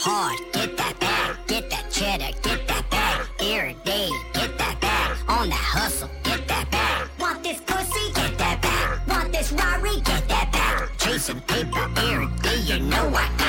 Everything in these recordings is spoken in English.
hard. Get that bag, get that cheddar, get that bag. day. get that bag. On that hustle, get that bag. Want this pussy? Get that bag. Want this Rory? Get that bag. Chasing paper every day, you know I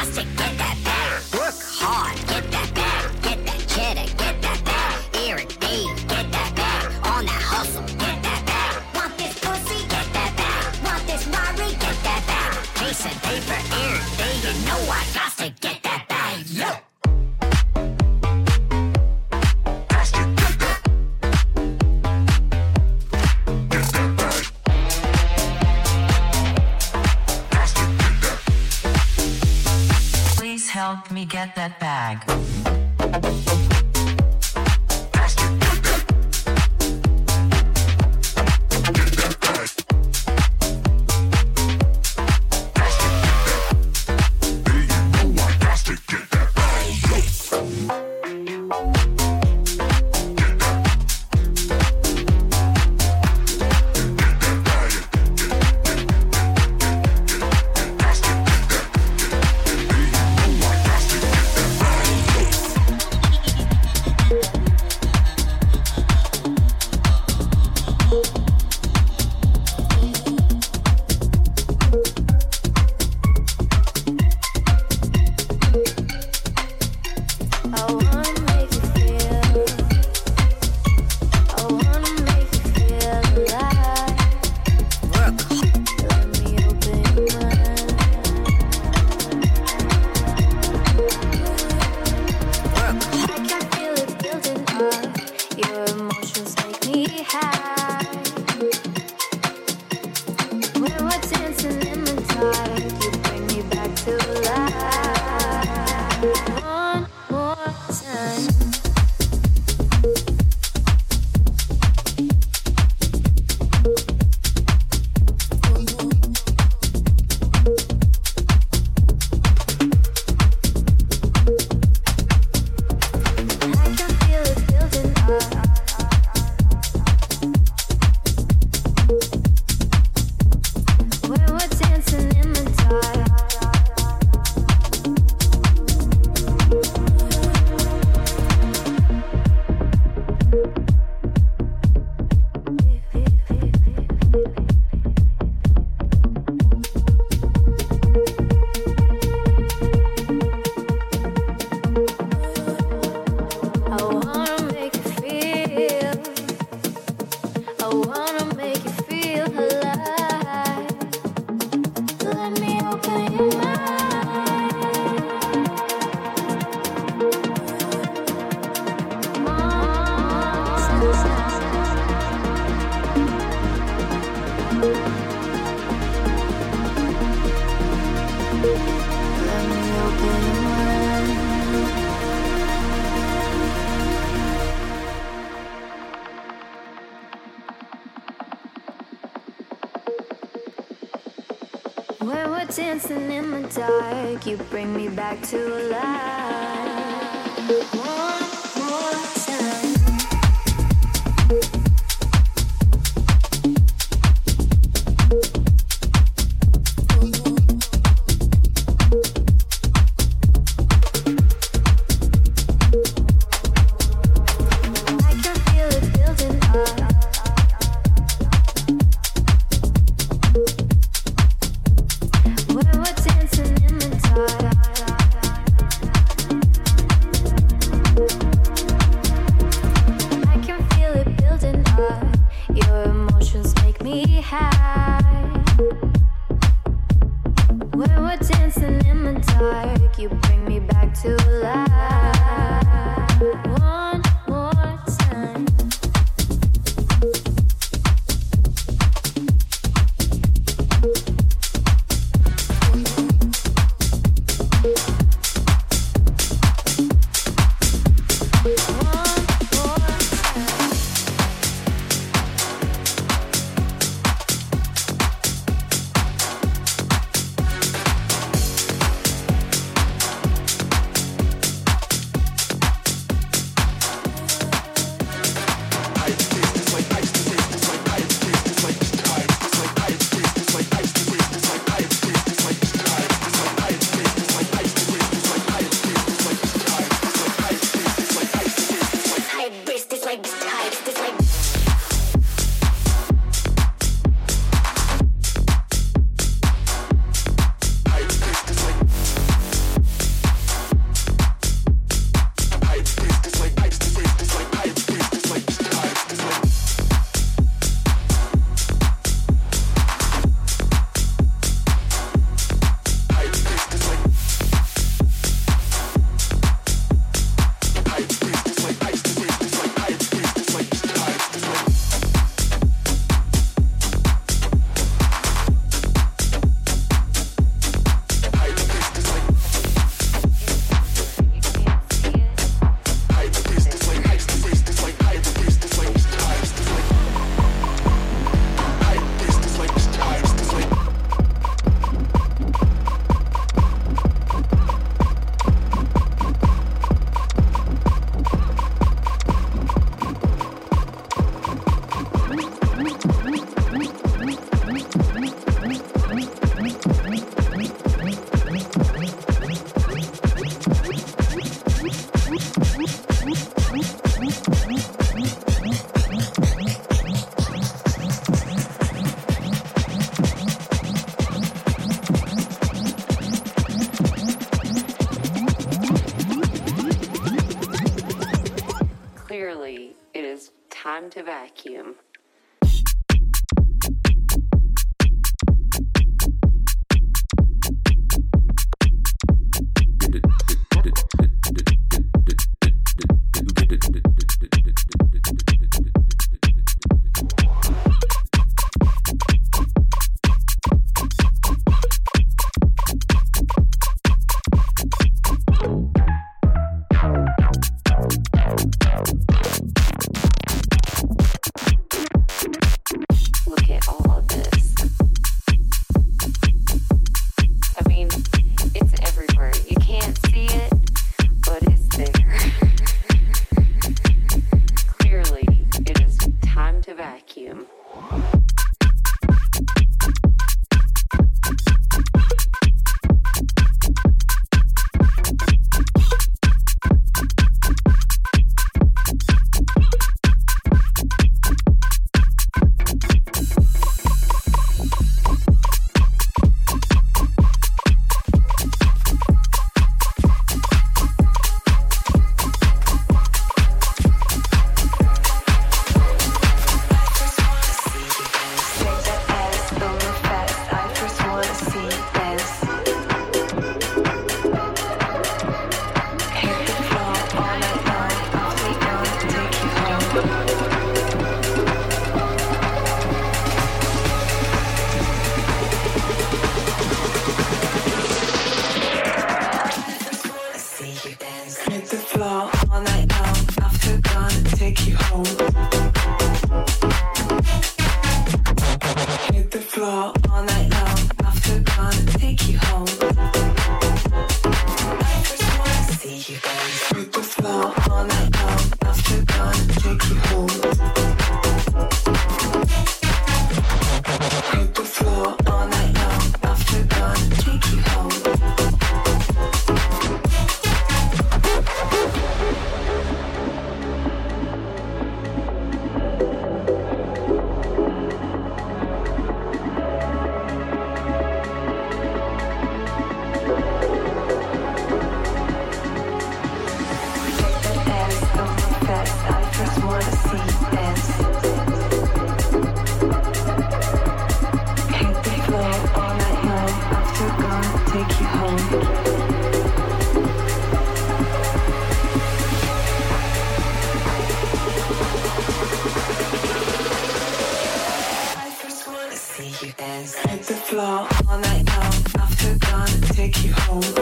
dance. Hit the floor all night long. After gone, take you home.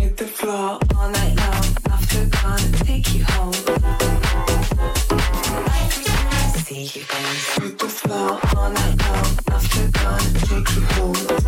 Hit the floor all night long. After gone, take you home. See you dance. Hit the floor all night long. After gone, take you home.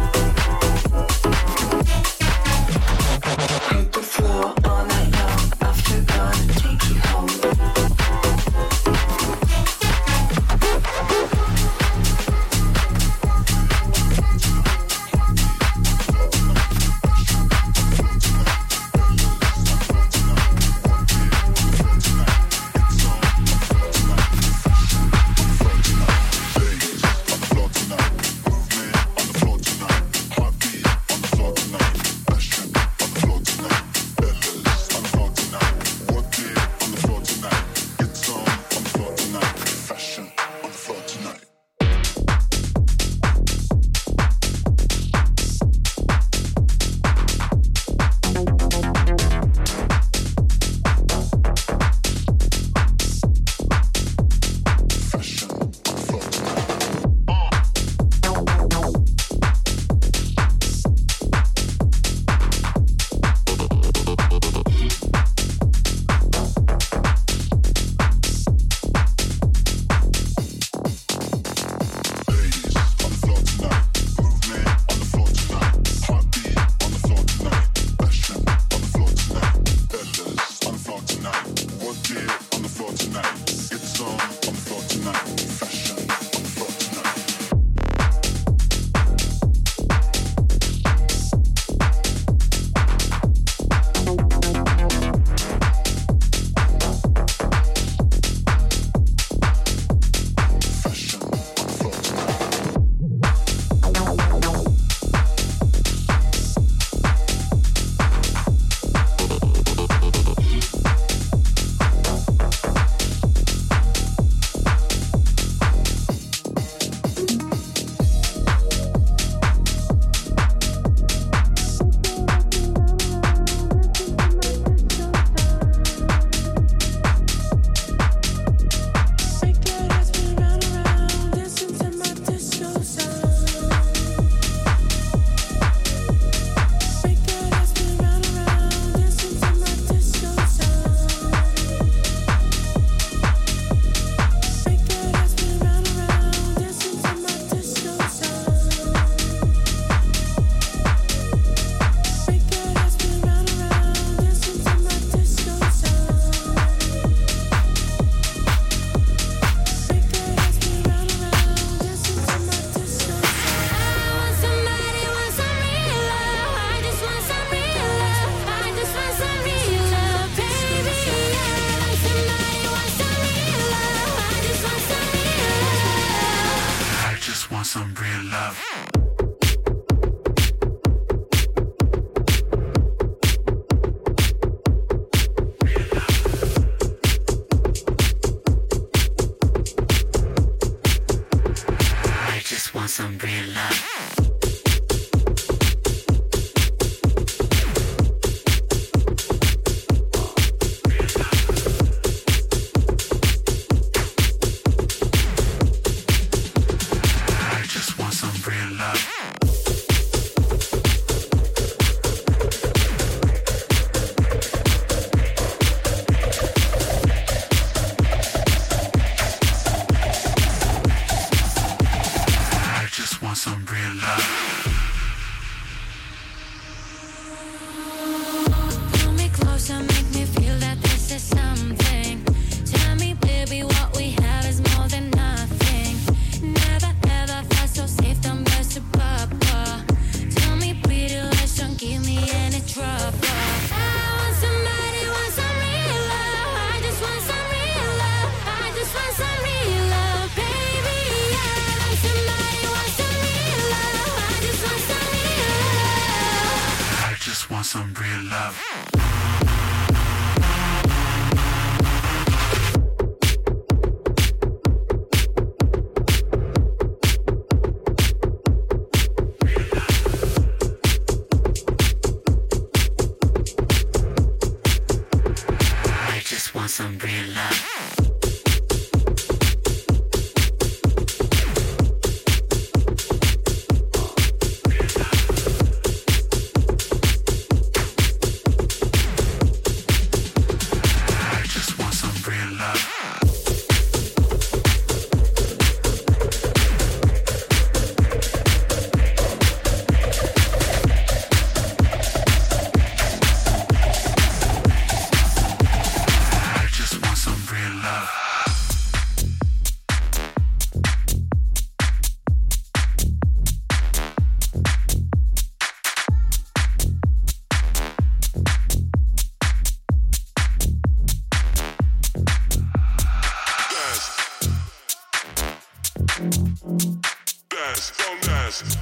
don't dance.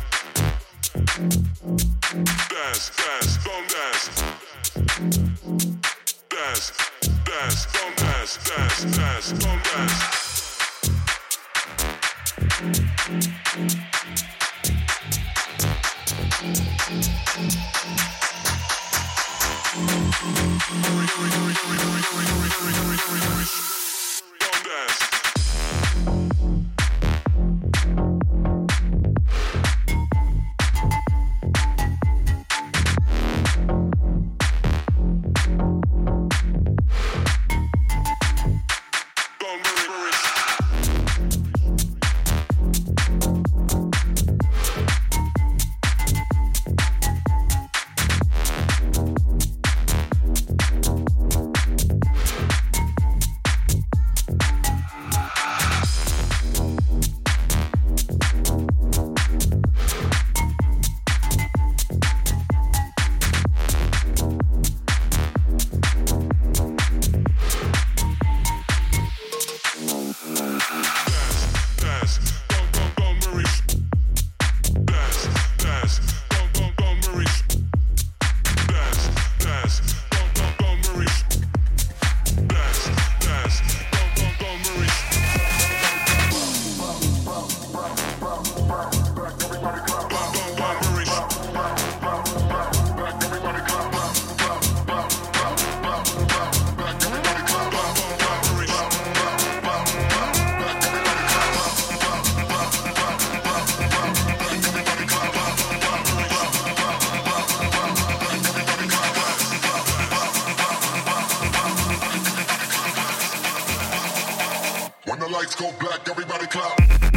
Dance, dance, don't dance. Dance, dance, don't dance, dance, dance, don't dance. the lights go black, everybody clap.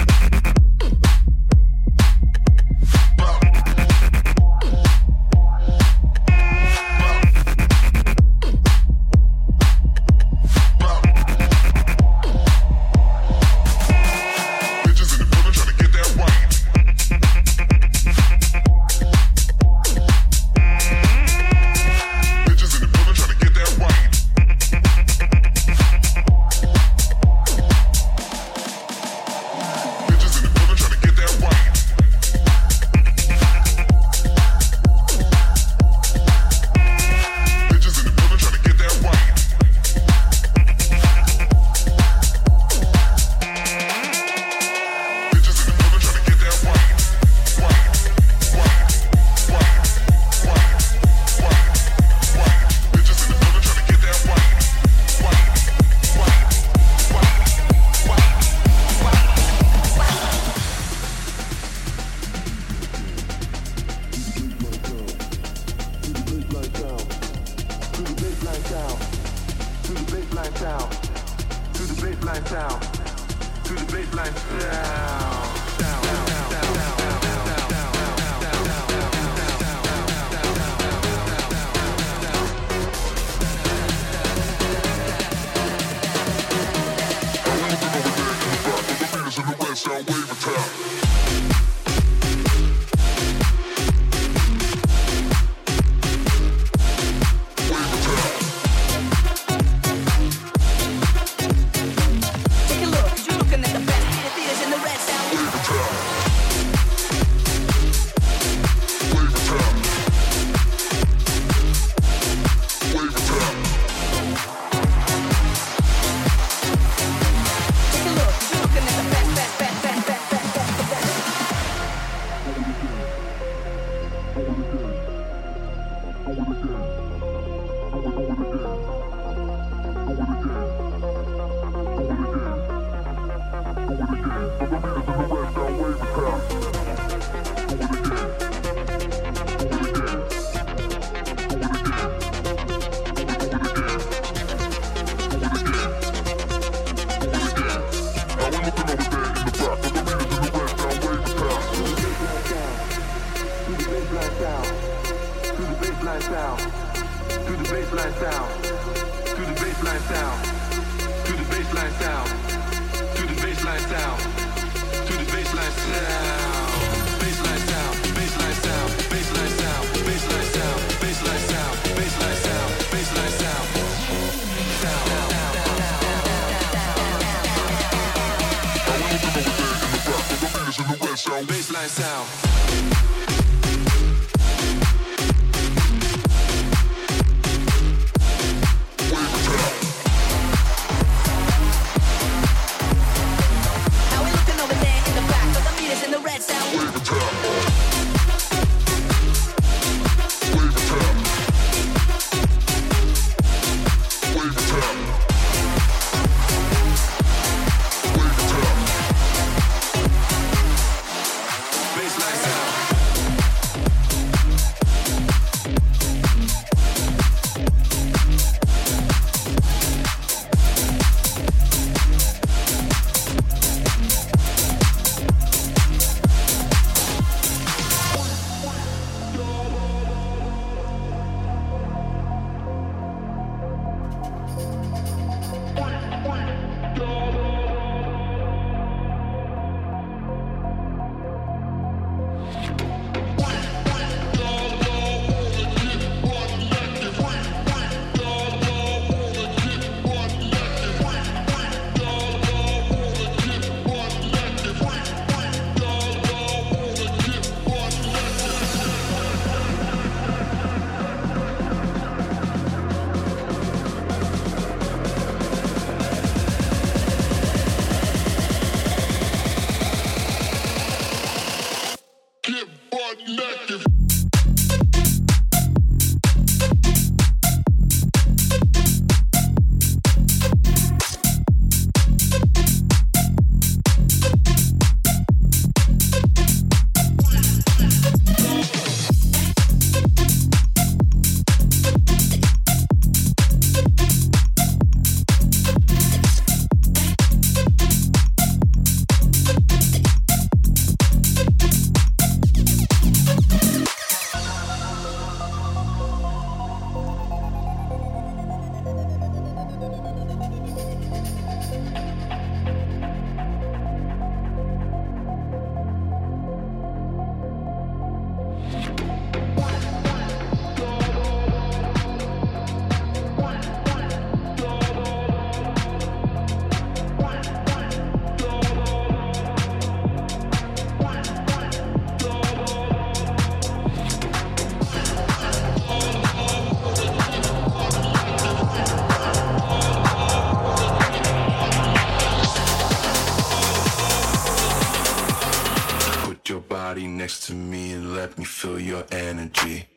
body next to me and let me feel your energy.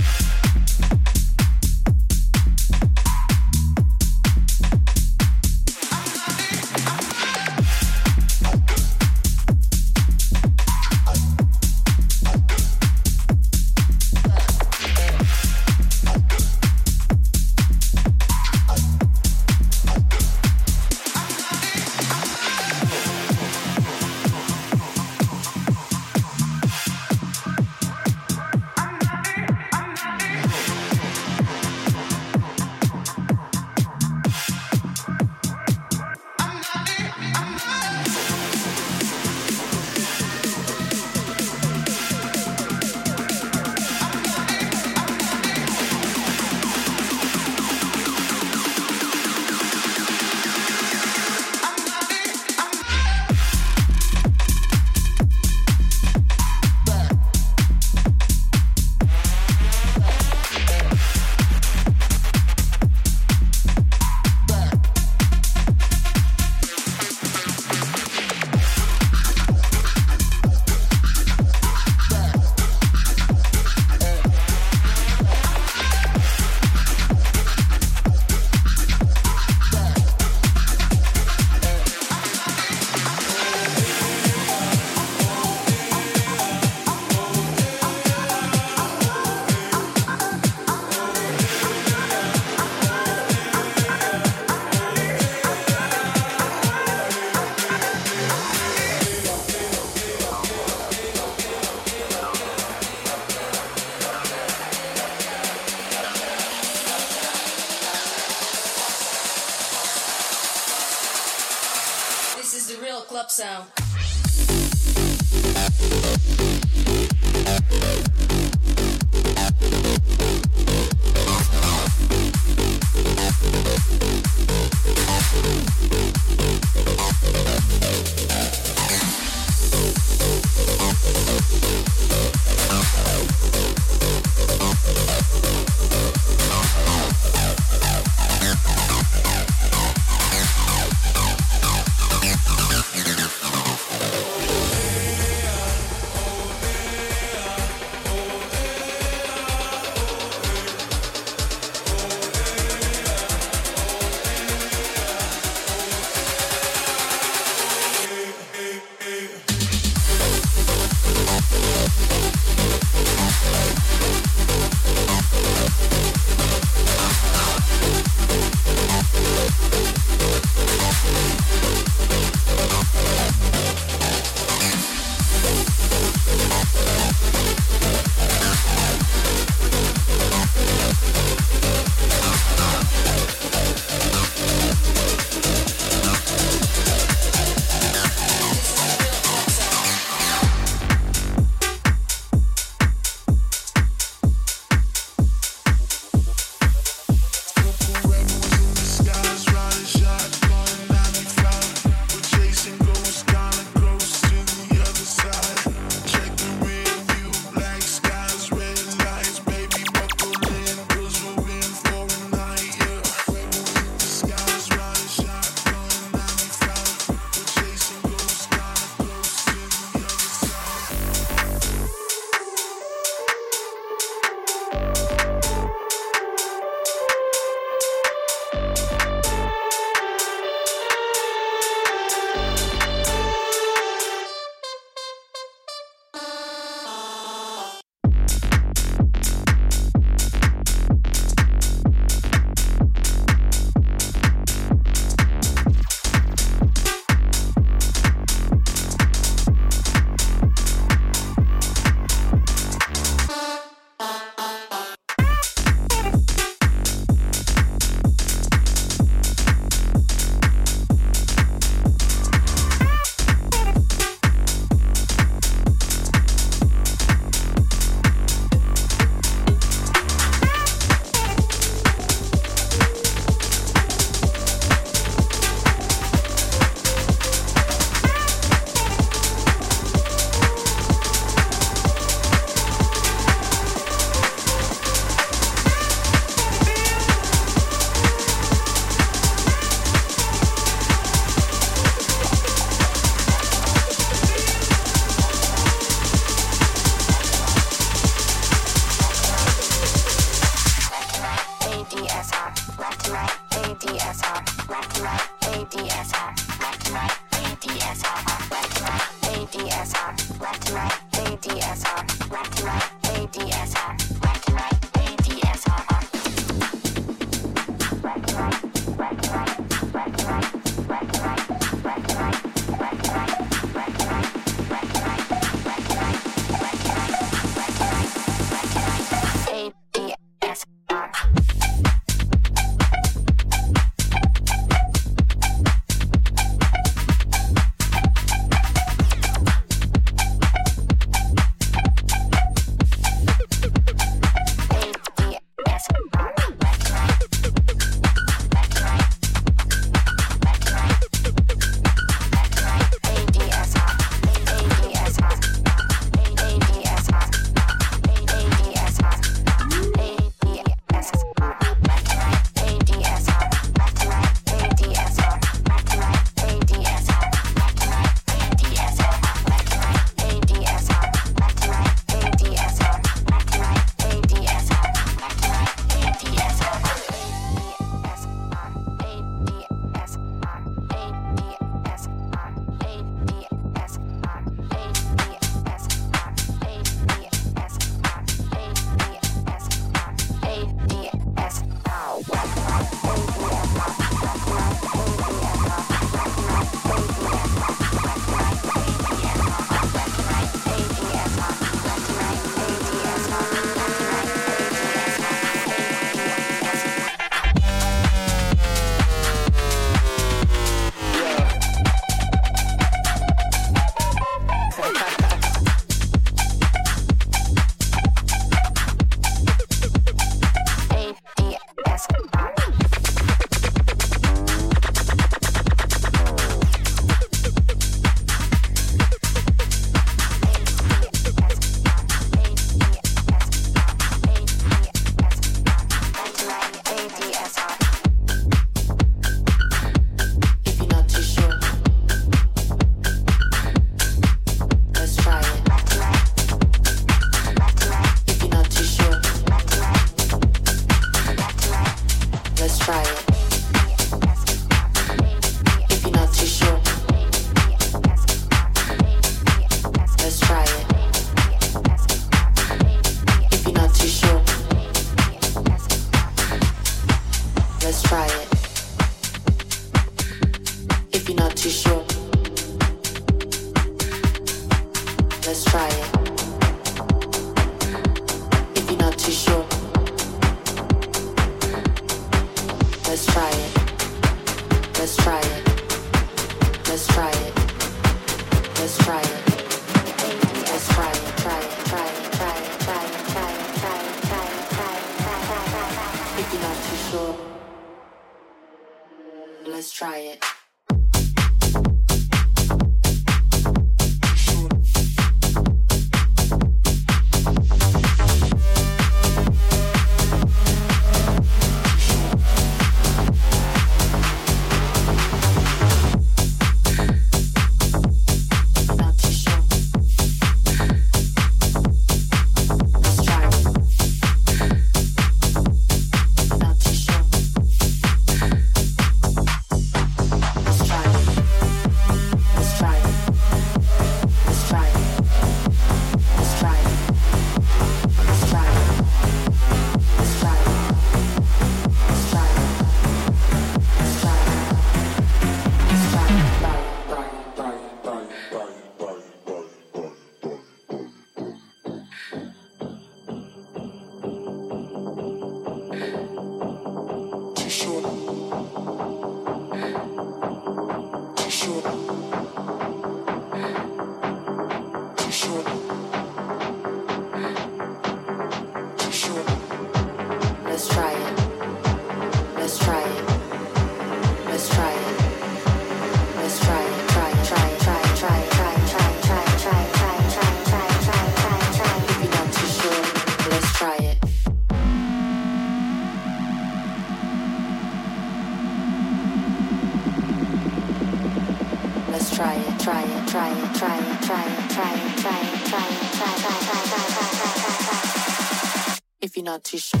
Not too sure,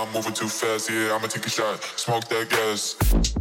I'm moving too fast, yeah, I'ma take a shot. Smoke that gas.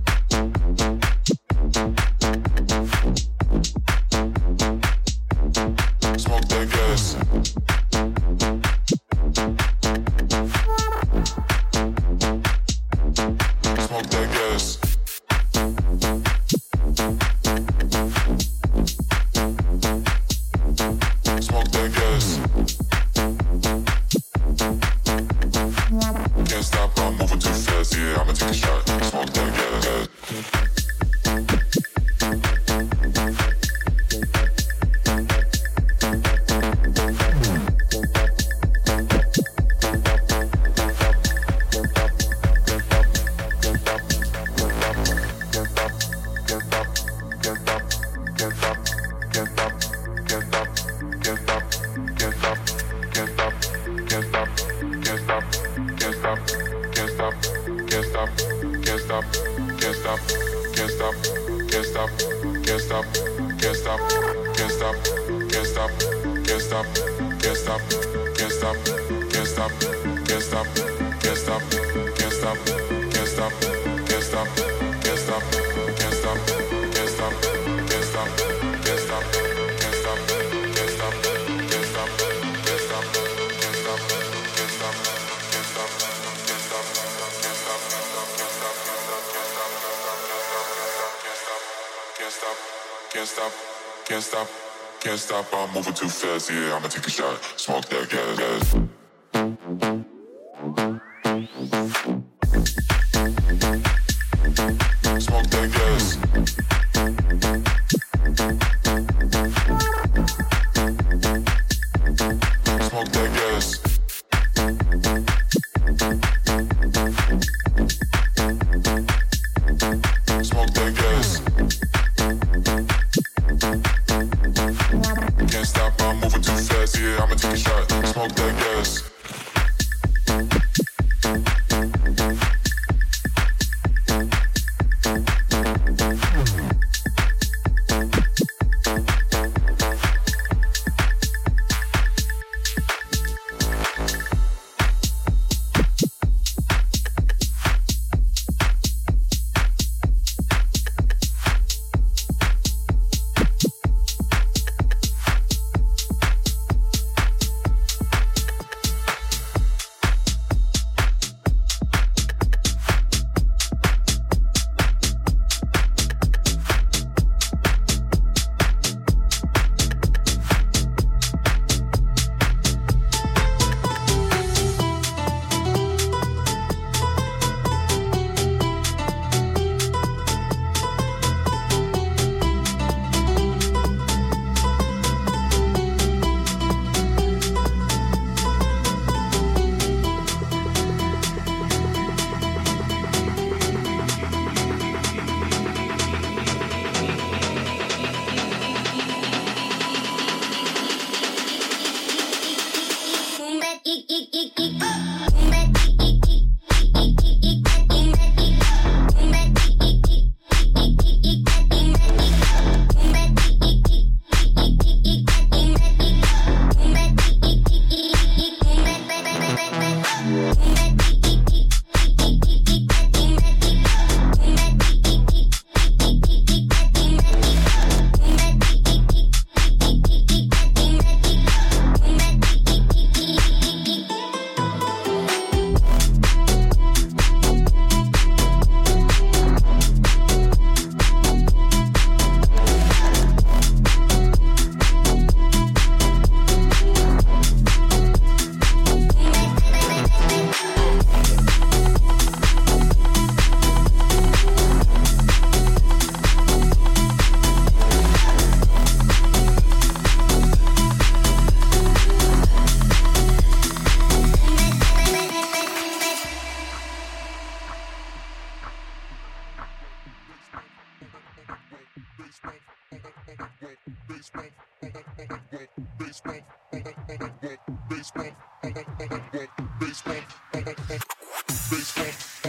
I'm moving too fast, yeah, I'ma take a shot. Smoke that gas. gas.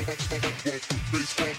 Okay.